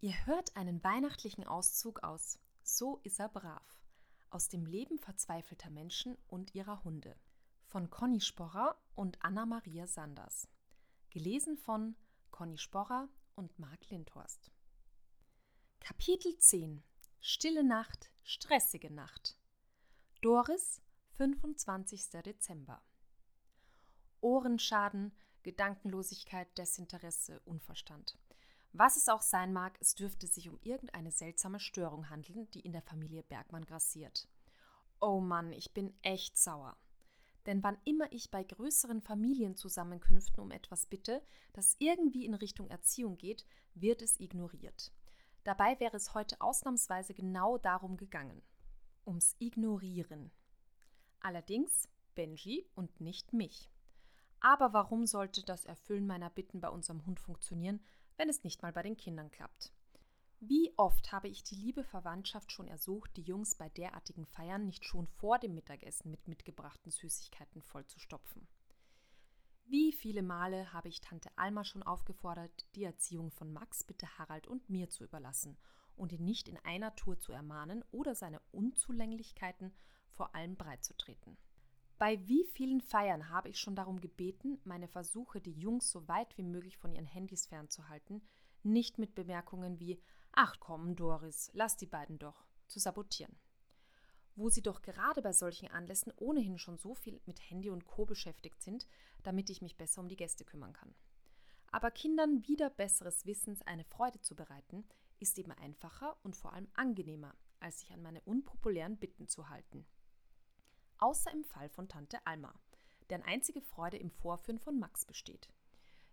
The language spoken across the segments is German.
Ihr hört einen weihnachtlichen Auszug aus So ist er brav aus dem Leben verzweifelter Menschen und ihrer Hunde von Conny Sporrer und Anna-Maria Sanders. Gelesen von Conny Sporrer und Marc Lindhorst. Kapitel 10 Stille Nacht, stressige Nacht. Doris, 25. Dezember. Ohrenschaden, Gedankenlosigkeit, Desinteresse, Unverstand. Was es auch sein mag, es dürfte sich um irgendeine seltsame Störung handeln, die in der Familie Bergmann grassiert. Oh Mann, ich bin echt sauer. Denn wann immer ich bei größeren Familienzusammenkünften um etwas bitte, das irgendwie in Richtung Erziehung geht, wird es ignoriert. Dabei wäre es heute ausnahmsweise genau darum gegangen. Ums Ignorieren. Allerdings Benji und nicht mich. Aber warum sollte das Erfüllen meiner Bitten bei unserem Hund funktionieren, wenn es nicht mal bei den Kindern klappt. Wie oft habe ich die liebe Verwandtschaft schon ersucht, die Jungs bei derartigen Feiern nicht schon vor dem Mittagessen mit mitgebrachten Süßigkeiten vollzustopfen. Wie viele Male habe ich Tante Alma schon aufgefordert, die Erziehung von Max bitte Harald und mir zu überlassen und ihn nicht in einer Tour zu ermahnen oder seine Unzulänglichkeiten vor allem breitzutreten. Bei wie vielen Feiern habe ich schon darum gebeten, meine Versuche, die Jungs so weit wie möglich von ihren Handys fernzuhalten, nicht mit Bemerkungen wie Ach komm, Doris, lass die beiden doch, zu sabotieren. Wo sie doch gerade bei solchen Anlässen ohnehin schon so viel mit Handy und Co. beschäftigt sind, damit ich mich besser um die Gäste kümmern kann. Aber Kindern wieder besseres Wissens eine Freude zu bereiten, ist eben einfacher und vor allem angenehmer, als sich an meine unpopulären Bitten zu halten außer im Fall von Tante Alma, deren einzige Freude im Vorführen von Max besteht.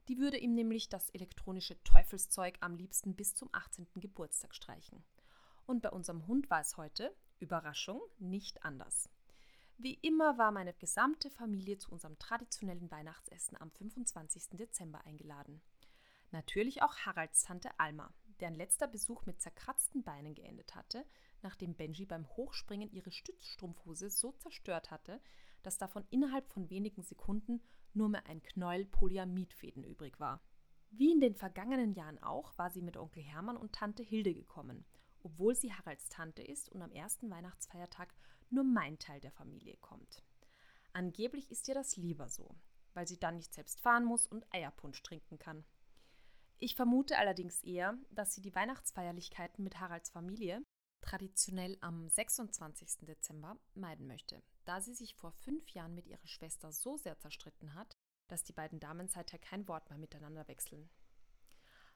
Die würde ihm nämlich das elektronische Teufelszeug am liebsten bis zum 18. Geburtstag streichen. Und bei unserem Hund war es heute, Überraschung, nicht anders. Wie immer war meine gesamte Familie zu unserem traditionellen Weihnachtsessen am 25. Dezember eingeladen. Natürlich auch Haralds Tante Alma, deren letzter Besuch mit zerkratzten Beinen geendet hatte, nachdem Benji beim Hochspringen ihre Stützstrumpfhose so zerstört hatte, dass davon innerhalb von wenigen Sekunden nur mehr ein Knäuel Polyamidfäden übrig war. Wie in den vergangenen Jahren auch, war sie mit Onkel Hermann und Tante Hilde gekommen, obwohl sie Haralds Tante ist und am ersten Weihnachtsfeiertag nur mein Teil der Familie kommt. Angeblich ist ihr das lieber so, weil sie dann nicht selbst fahren muss und Eierpunsch trinken kann. Ich vermute allerdings eher, dass sie die Weihnachtsfeierlichkeiten mit Haralds Familie traditionell am 26. Dezember meiden möchte, da sie sich vor fünf Jahren mit ihrer Schwester so sehr zerstritten hat, dass die beiden Damen seither kein Wort mehr miteinander wechseln.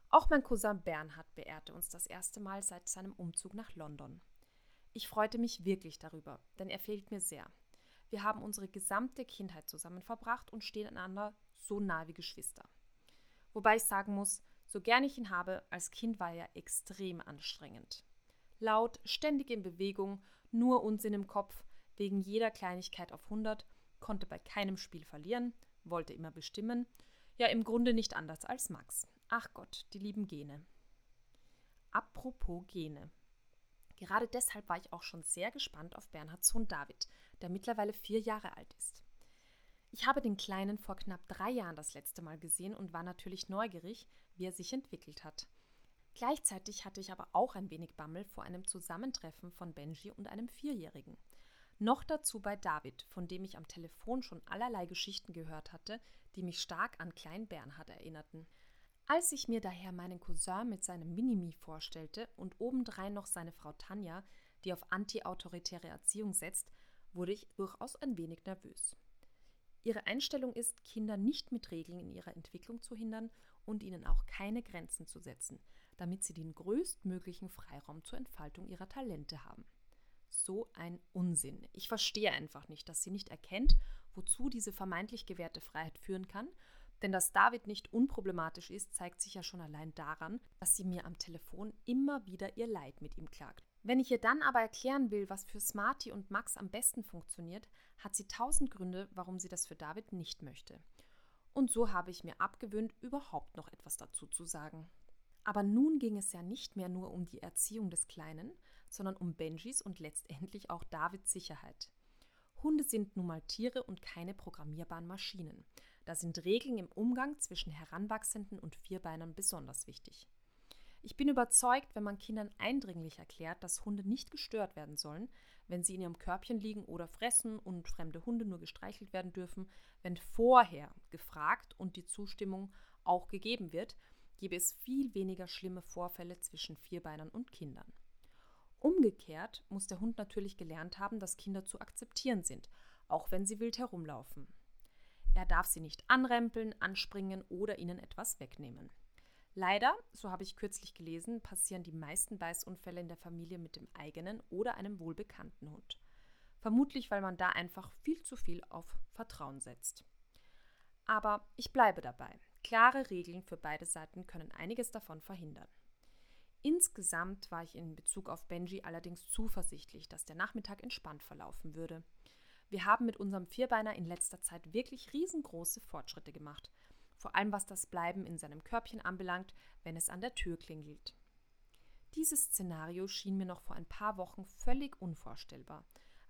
Auch mein Cousin Bernhard beehrte uns das erste Mal seit seinem Umzug nach London. Ich freute mich wirklich darüber, denn er fehlt mir sehr. Wir haben unsere gesamte Kindheit zusammen verbracht und stehen einander so nah wie Geschwister. Wobei ich sagen muss, so gern ich ihn habe, als Kind war er extrem anstrengend. Laut, ständig in Bewegung, nur Unsinn im Kopf, wegen jeder Kleinigkeit auf 100, konnte bei keinem Spiel verlieren, wollte immer bestimmen. Ja, im Grunde nicht anders als Max. Ach Gott, die lieben Gene. Apropos Gene. Gerade deshalb war ich auch schon sehr gespannt auf Bernhards Sohn David, der mittlerweile vier Jahre alt ist. Ich habe den Kleinen vor knapp drei Jahren das letzte Mal gesehen und war natürlich neugierig, wie er sich entwickelt hat. Gleichzeitig hatte ich aber auch ein wenig Bammel vor einem Zusammentreffen von Benji und einem Vierjährigen. Noch dazu bei David, von dem ich am Telefon schon allerlei Geschichten gehört hatte, die mich stark an Klein Bernhard erinnerten. Als ich mir daher meinen Cousin mit seinem Minimi vorstellte und obendrein noch seine Frau Tanja, die auf antiautoritäre Erziehung setzt, wurde ich durchaus ein wenig nervös. Ihre Einstellung ist, Kinder nicht mit Regeln in ihrer Entwicklung zu hindern und ihnen auch keine Grenzen zu setzen, damit sie den größtmöglichen Freiraum zur Entfaltung ihrer Talente haben. So ein Unsinn. Ich verstehe einfach nicht, dass sie nicht erkennt, wozu diese vermeintlich gewährte Freiheit führen kann, denn dass David nicht unproblematisch ist, zeigt sich ja schon allein daran, dass sie mir am Telefon immer wieder ihr Leid mit ihm klagt. Wenn ich ihr dann aber erklären will, was für Smarty und Max am besten funktioniert, hat sie tausend Gründe, warum sie das für David nicht möchte. Und so habe ich mir abgewöhnt, überhaupt noch etwas dazu zu sagen. Aber nun ging es ja nicht mehr nur um die Erziehung des Kleinen, sondern um Benjis und letztendlich auch Davids Sicherheit. Hunde sind nun mal Tiere und keine programmierbaren Maschinen. Da sind Regeln im Umgang zwischen Heranwachsenden und Vierbeinern besonders wichtig. Ich bin überzeugt, wenn man Kindern eindringlich erklärt, dass Hunde nicht gestört werden sollen, wenn sie in ihrem Körbchen liegen oder fressen und fremde Hunde nur gestreichelt werden dürfen, wenn vorher gefragt und die Zustimmung auch gegeben wird, gäbe es viel weniger schlimme Vorfälle zwischen Vierbeinern und Kindern. Umgekehrt muss der Hund natürlich gelernt haben, dass Kinder zu akzeptieren sind, auch wenn sie wild herumlaufen. Er darf sie nicht anrempeln, anspringen oder ihnen etwas wegnehmen. Leider, so habe ich kürzlich gelesen, passieren die meisten Beißunfälle in der Familie mit dem eigenen oder einem wohlbekannten Hund. Vermutlich, weil man da einfach viel zu viel auf Vertrauen setzt. Aber ich bleibe dabei. Klare Regeln für beide Seiten können einiges davon verhindern. Insgesamt war ich in Bezug auf Benji allerdings zuversichtlich, dass der Nachmittag entspannt verlaufen würde. Wir haben mit unserem Vierbeiner in letzter Zeit wirklich riesengroße Fortschritte gemacht, vor allem was das Bleiben in seinem Körbchen anbelangt, wenn es an der Tür klingelt. Dieses Szenario schien mir noch vor ein paar Wochen völlig unvorstellbar.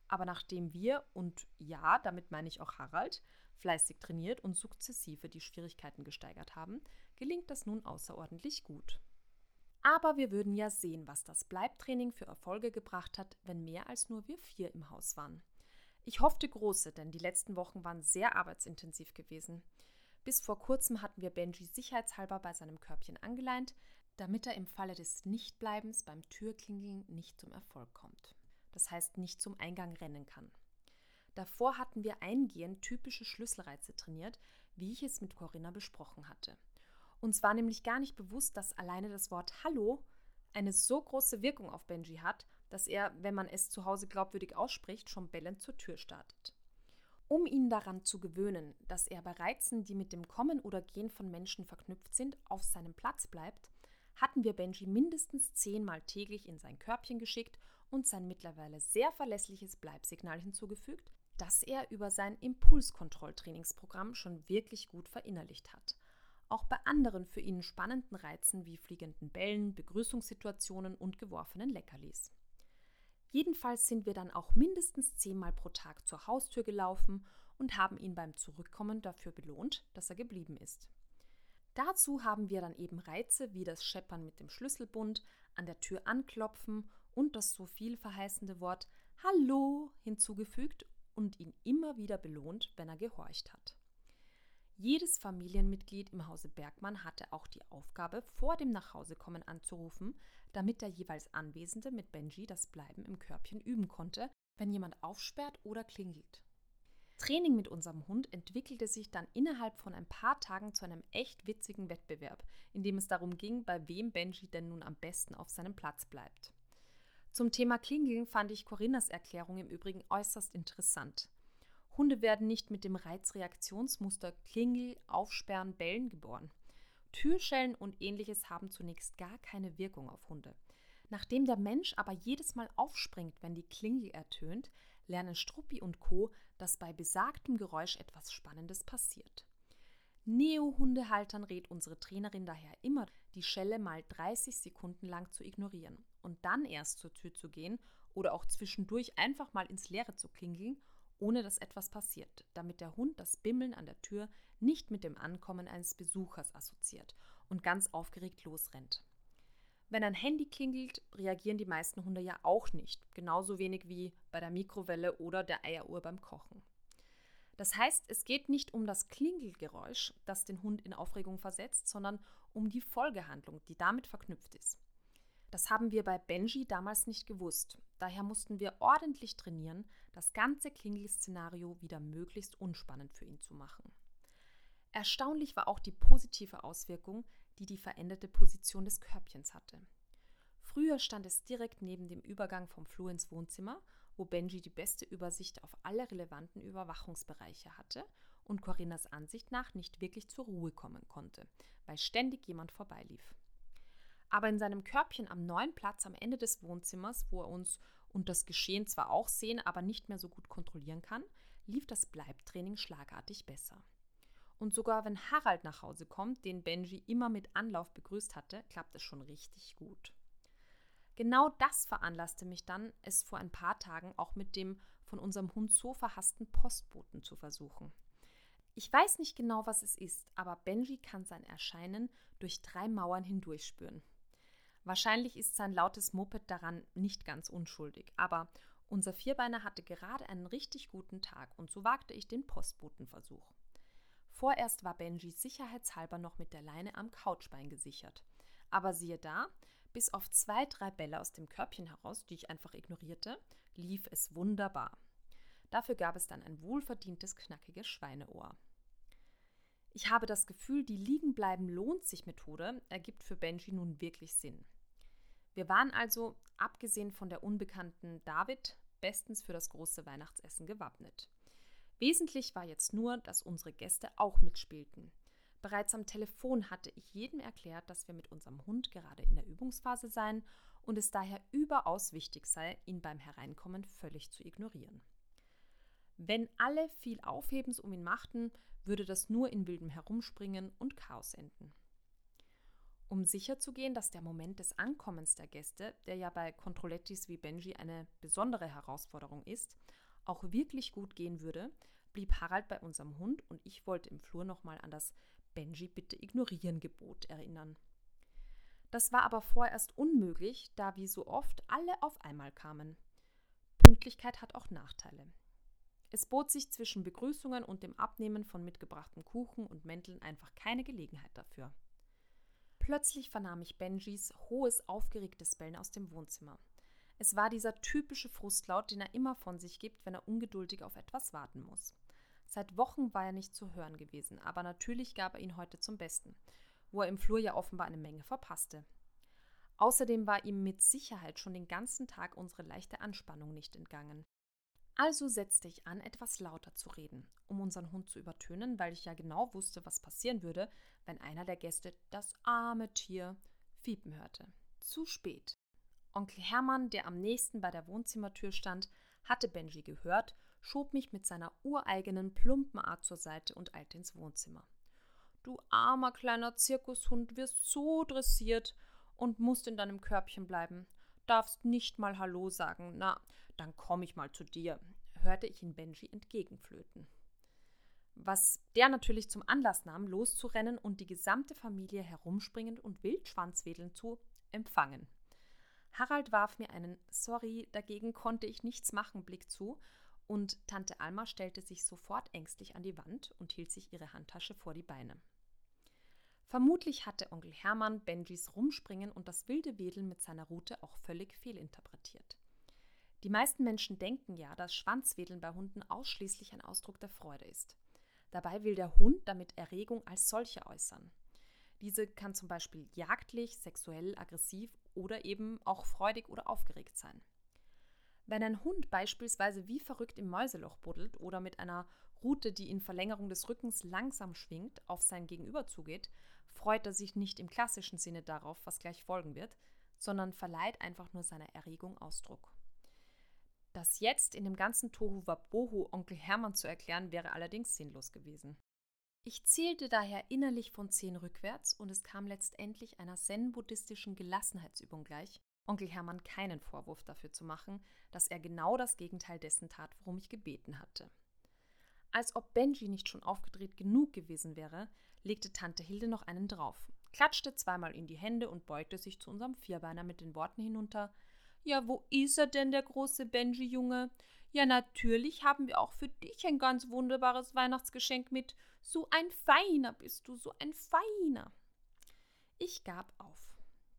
Aber nachdem wir, und ja, damit meine ich auch Harald, fleißig trainiert und sukzessive die Schwierigkeiten gesteigert haben, gelingt das nun außerordentlich gut. Aber wir würden ja sehen, was das Bleibtraining für Erfolge gebracht hat, wenn mehr als nur wir vier im Haus waren. Ich hoffte große, denn die letzten Wochen waren sehr arbeitsintensiv gewesen. Bis vor kurzem hatten wir Benji sicherheitshalber bei seinem Körbchen angeleint, damit er im Falle des Nichtbleibens beim Türklingeln nicht zum Erfolg kommt. Das heißt, nicht zum Eingang rennen kann. Davor hatten wir eingehend typische Schlüsselreize trainiert, wie ich es mit Corinna besprochen hatte. Uns war nämlich gar nicht bewusst, dass alleine das Wort Hallo eine so große Wirkung auf Benji hat, dass er, wenn man es zu Hause glaubwürdig ausspricht, schon bellend zur Tür startet. Um ihn daran zu gewöhnen, dass er bei Reizen, die mit dem Kommen oder Gehen von Menschen verknüpft sind, auf seinem Platz bleibt, hatten wir Benji mindestens zehnmal täglich in sein Körbchen geschickt und sein mittlerweile sehr verlässliches Bleibsignal hinzugefügt, das er über sein Impulskontrolltrainingsprogramm schon wirklich gut verinnerlicht hat auch bei anderen für ihn spannenden Reizen wie fliegenden Bällen, Begrüßungssituationen und geworfenen Leckerlis. Jedenfalls sind wir dann auch mindestens zehnmal pro Tag zur Haustür gelaufen und haben ihn beim Zurückkommen dafür belohnt, dass er geblieben ist. Dazu haben wir dann eben Reize wie das Scheppern mit dem Schlüsselbund, an der Tür anklopfen und das so viel verheißende Wort Hallo hinzugefügt und ihn immer wieder belohnt, wenn er gehorcht hat. Jedes Familienmitglied im Hause Bergmann hatte auch die Aufgabe, vor dem Nachhausekommen anzurufen, damit der jeweils Anwesende mit Benji das Bleiben im Körbchen üben konnte, wenn jemand aufsperrt oder klingelt. Training mit unserem Hund entwickelte sich dann innerhalb von ein paar Tagen zu einem echt witzigen Wettbewerb, in dem es darum ging, bei wem Benji denn nun am besten auf seinem Platz bleibt. Zum Thema Klingeln fand ich Corinnas Erklärung im Übrigen äußerst interessant. Hunde werden nicht mit dem Reizreaktionsmuster Klingel, Aufsperren, Bellen geboren. Türschellen und ähnliches haben zunächst gar keine Wirkung auf Hunde. Nachdem der Mensch aber jedes Mal aufspringt, wenn die Klingel ertönt, lernen Struppi und Co., dass bei besagtem Geräusch etwas Spannendes passiert. Neo-Hundehaltern rät unsere Trainerin daher immer, die Schelle mal 30 Sekunden lang zu ignorieren und dann erst zur Tür zu gehen oder auch zwischendurch einfach mal ins Leere zu klingeln ohne dass etwas passiert, damit der Hund das Bimmeln an der Tür nicht mit dem Ankommen eines Besuchers assoziiert und ganz aufgeregt losrennt. Wenn ein Handy klingelt, reagieren die meisten Hunde ja auch nicht, genauso wenig wie bei der Mikrowelle oder der Eieruhr beim Kochen. Das heißt, es geht nicht um das Klingelgeräusch, das den Hund in Aufregung versetzt, sondern um die Folgehandlung, die damit verknüpft ist. Das haben wir bei Benji damals nicht gewusst. Daher mussten wir ordentlich trainieren, das ganze Klingel-Szenario wieder möglichst unspannend für ihn zu machen. Erstaunlich war auch die positive Auswirkung, die die veränderte Position des Körbchens hatte. Früher stand es direkt neben dem Übergang vom Flur ins Wohnzimmer, wo Benji die beste Übersicht auf alle relevanten Überwachungsbereiche hatte und Corinnas Ansicht nach nicht wirklich zur Ruhe kommen konnte, weil ständig jemand vorbeilief. Aber in seinem Körbchen am neuen Platz am Ende des Wohnzimmers, wo er uns und das Geschehen zwar auch sehen, aber nicht mehr so gut kontrollieren kann, lief das Bleibtraining schlagartig besser. Und sogar wenn Harald nach Hause kommt, den Benji immer mit Anlauf begrüßt hatte, klappt es schon richtig gut. Genau das veranlasste mich dann, es vor ein paar Tagen auch mit dem von unserem Hund so verhassten Postboten zu versuchen. Ich weiß nicht genau, was es ist, aber Benji kann sein Erscheinen durch drei Mauern hindurch spüren. Wahrscheinlich ist sein lautes Moped daran nicht ganz unschuldig, aber unser Vierbeiner hatte gerade einen richtig guten Tag und so wagte ich den Postbotenversuch. Vorerst war Benji sicherheitshalber noch mit der Leine am Couchbein gesichert. Aber siehe da, bis auf zwei, drei Bälle aus dem Körbchen heraus, die ich einfach ignorierte, lief es wunderbar. Dafür gab es dann ein wohlverdientes, knackiges Schweineohr. Ich habe das Gefühl, die Liegenbleiben lohnt sich Methode ergibt für Benji nun wirklich Sinn. Wir waren also, abgesehen von der unbekannten David, bestens für das große Weihnachtsessen gewappnet. Wesentlich war jetzt nur, dass unsere Gäste auch mitspielten. Bereits am Telefon hatte ich jedem erklärt, dass wir mit unserem Hund gerade in der Übungsphase seien und es daher überaus wichtig sei, ihn beim Hereinkommen völlig zu ignorieren. Wenn alle viel Aufhebens um ihn machten, würde das nur in wildem Herumspringen und Chaos enden. Um sicherzugehen, dass der Moment des Ankommens der Gäste, der ja bei Controlettis wie Benji eine besondere Herausforderung ist, auch wirklich gut gehen würde, blieb Harald bei unserem Hund und ich wollte im Flur nochmal an das Benji bitte ignorieren Gebot erinnern. Das war aber vorerst unmöglich, da wie so oft alle auf einmal kamen. Pünktlichkeit hat auch Nachteile. Es bot sich zwischen Begrüßungen und dem Abnehmen von mitgebrachten Kuchen und Mänteln einfach keine Gelegenheit dafür. Plötzlich vernahm ich Benjis hohes, aufgeregtes Bellen aus dem Wohnzimmer. Es war dieser typische Frustlaut, den er immer von sich gibt, wenn er ungeduldig auf etwas warten muss. Seit Wochen war er nicht zu hören gewesen, aber natürlich gab er ihn heute zum Besten, wo er im Flur ja offenbar eine Menge verpasste. Außerdem war ihm mit Sicherheit schon den ganzen Tag unsere leichte Anspannung nicht entgangen. Also setzte ich an, etwas lauter zu reden, um unseren Hund zu übertönen, weil ich ja genau wusste, was passieren würde, wenn einer der Gäste das arme Tier fiepen hörte. Zu spät. Onkel Hermann, der am nächsten bei der Wohnzimmertür stand, hatte Benji gehört, schob mich mit seiner ureigenen plumpen Art zur Seite und eilte ins Wohnzimmer. Du armer kleiner Zirkushund wirst so dressiert und musst in deinem Körbchen bleiben. Darfst nicht mal Hallo sagen. Na, dann komm ich mal zu dir, hörte ich ihn Benji entgegenflöten. Was der natürlich zum Anlass nahm, loszurennen und die gesamte Familie herumspringend und wildschwanzwedelnd zu empfangen. Harald warf mir einen Sorry, dagegen konnte ich nichts machen Blick zu, und Tante Alma stellte sich sofort ängstlich an die Wand und hielt sich ihre Handtasche vor die Beine. Vermutlich hatte Onkel Hermann Benjis Rumspringen und das wilde Wedeln mit seiner Rute auch völlig fehlinterpretiert. Die meisten Menschen denken ja, dass Schwanzwedeln bei Hunden ausschließlich ein Ausdruck der Freude ist. Dabei will der Hund damit Erregung als solche äußern. Diese kann zum Beispiel jagdlich, sexuell, aggressiv oder eben auch freudig oder aufgeregt sein. Wenn ein Hund beispielsweise wie verrückt im Mäuseloch buddelt oder mit einer Rute, die in Verlängerung des Rückens langsam schwingt, auf sein Gegenüber zugeht, freut er sich nicht im klassischen Sinne darauf, was gleich folgen wird, sondern verleiht einfach nur seiner Erregung Ausdruck. Das jetzt in dem ganzen Tohu Wabohu Onkel Hermann zu erklären, wäre allerdings sinnlos gewesen. Ich zählte daher innerlich von zehn rückwärts und es kam letztendlich einer zen-buddhistischen Gelassenheitsübung gleich, Onkel Hermann keinen Vorwurf dafür zu machen, dass er genau das Gegenteil dessen tat, worum ich gebeten hatte. Als ob Benji nicht schon aufgedreht genug gewesen wäre, legte Tante Hilde noch einen drauf, klatschte zweimal in die Hände und beugte sich zu unserem Vierbeiner mit den Worten hinunter: Ja, wo ist er denn, der große Benji-Junge? Ja, natürlich haben wir auch für dich ein ganz wunderbares Weihnachtsgeschenk mit. So ein Feiner bist du, so ein Feiner. Ich gab auf.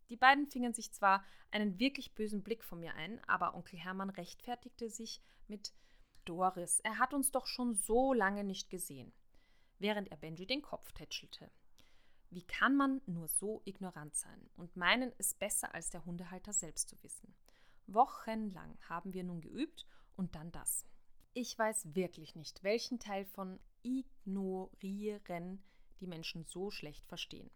Die beiden fingen sich zwar einen wirklich bösen Blick von mir ein, aber Onkel Hermann rechtfertigte sich mit Doris, er hat uns doch schon so lange nicht gesehen, während er Benji den Kopf tätschelte. Wie kann man nur so ignorant sein und meinen, es besser als der Hundehalter selbst zu wissen? Wochenlang haben wir nun geübt und dann das. Ich weiß wirklich nicht, welchen Teil von ignorieren die Menschen so schlecht verstehen.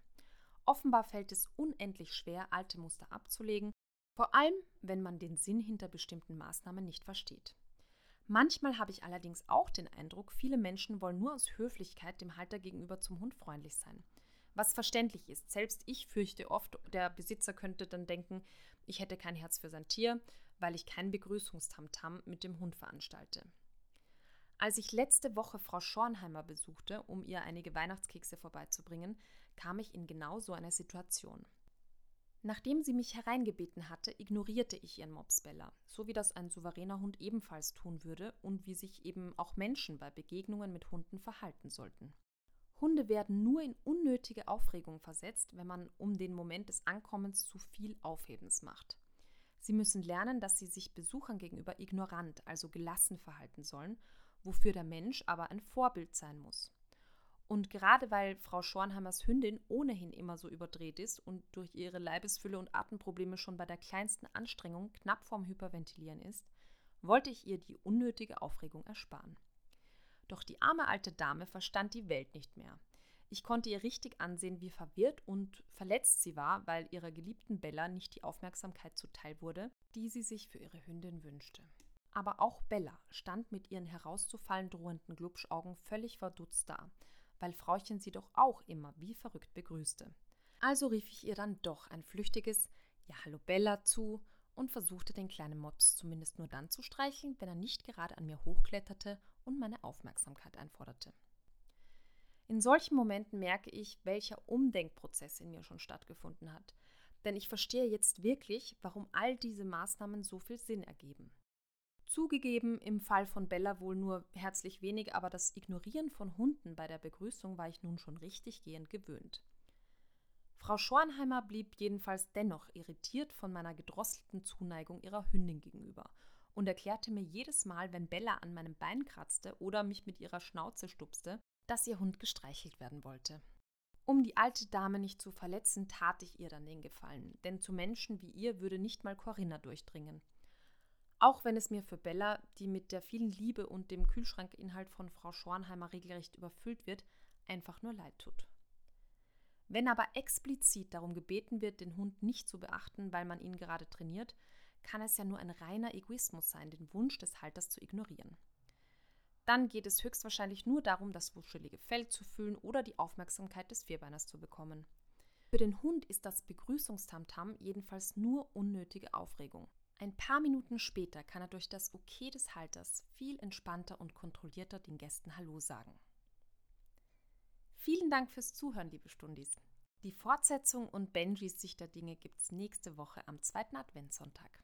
Offenbar fällt es unendlich schwer, alte Muster abzulegen, vor allem wenn man den Sinn hinter bestimmten Maßnahmen nicht versteht. Manchmal habe ich allerdings auch den Eindruck, viele Menschen wollen nur aus Höflichkeit dem Halter gegenüber zum Hund freundlich sein. Was verständlich ist. Selbst ich fürchte oft, der Besitzer könnte dann denken, ich hätte kein Herz für sein Tier, weil ich kein Begrüßungstamtam mit dem Hund veranstalte. Als ich letzte Woche Frau Schornheimer besuchte, um ihr einige Weihnachtskekse vorbeizubringen, kam ich in genau so eine Situation. Nachdem sie mich hereingebeten hatte, ignorierte ich ihren Mops Bella, so wie das ein souveräner Hund ebenfalls tun würde und wie sich eben auch Menschen bei Begegnungen mit Hunden verhalten sollten. Hunde werden nur in unnötige Aufregung versetzt, wenn man um den Moment des Ankommens zu viel Aufhebens macht. Sie müssen lernen, dass sie sich Besuchern gegenüber ignorant, also gelassen verhalten sollen, wofür der Mensch aber ein Vorbild sein muss. Und gerade weil Frau Schornheimers Hündin ohnehin immer so überdreht ist und durch ihre Leibesfülle und Atemprobleme schon bei der kleinsten Anstrengung knapp vorm Hyperventilieren ist, wollte ich ihr die unnötige Aufregung ersparen. Doch die arme alte Dame verstand die Welt nicht mehr. Ich konnte ihr richtig ansehen, wie verwirrt und verletzt sie war, weil ihrer geliebten Bella nicht die Aufmerksamkeit zuteil wurde, die sie sich für ihre Hündin wünschte. Aber auch Bella stand mit ihren herauszufallen drohenden Glubschaugen völlig verdutzt da weil Frauchen sie doch auch immer wie verrückt begrüßte. Also rief ich ihr dann doch ein flüchtiges Ja, hallo Bella zu und versuchte den kleinen Mops zumindest nur dann zu streicheln, wenn er nicht gerade an mir hochkletterte und meine Aufmerksamkeit einforderte. In solchen Momenten merke ich, welcher Umdenkprozess in mir schon stattgefunden hat. Denn ich verstehe jetzt wirklich, warum all diese Maßnahmen so viel Sinn ergeben. Zugegeben, im Fall von Bella wohl nur herzlich wenig, aber das Ignorieren von Hunden bei der Begrüßung war ich nun schon richtig gehend gewöhnt. Frau Schornheimer blieb jedenfalls dennoch irritiert von meiner gedrosselten Zuneigung ihrer Hündin gegenüber und erklärte mir jedes Mal, wenn Bella an meinem Bein kratzte oder mich mit ihrer Schnauze stupste, dass ihr Hund gestreichelt werden wollte. Um die alte Dame nicht zu verletzen, tat ich ihr dann den Gefallen, denn zu Menschen wie ihr würde nicht mal Corinna durchdringen. Auch wenn es mir für Bella, die mit der vielen Liebe und dem Kühlschrankinhalt von Frau Schornheimer regelrecht überfüllt wird, einfach nur leid tut. Wenn aber explizit darum gebeten wird, den Hund nicht zu beachten, weil man ihn gerade trainiert, kann es ja nur ein reiner Egoismus sein, den Wunsch des Halters zu ignorieren. Dann geht es höchstwahrscheinlich nur darum, das wuschelige Fell zu fühlen oder die Aufmerksamkeit des Vierbeiners zu bekommen. Für den Hund ist das Begrüßungstamtam jedenfalls nur unnötige Aufregung. Ein paar Minuten später kann er durch das Okay des Halters viel entspannter und kontrollierter den Gästen Hallo sagen. Vielen Dank fürs Zuhören, liebe Stundis. Die Fortsetzung und Benjis Sicht der Dinge gibt's nächste Woche am zweiten Adventssonntag.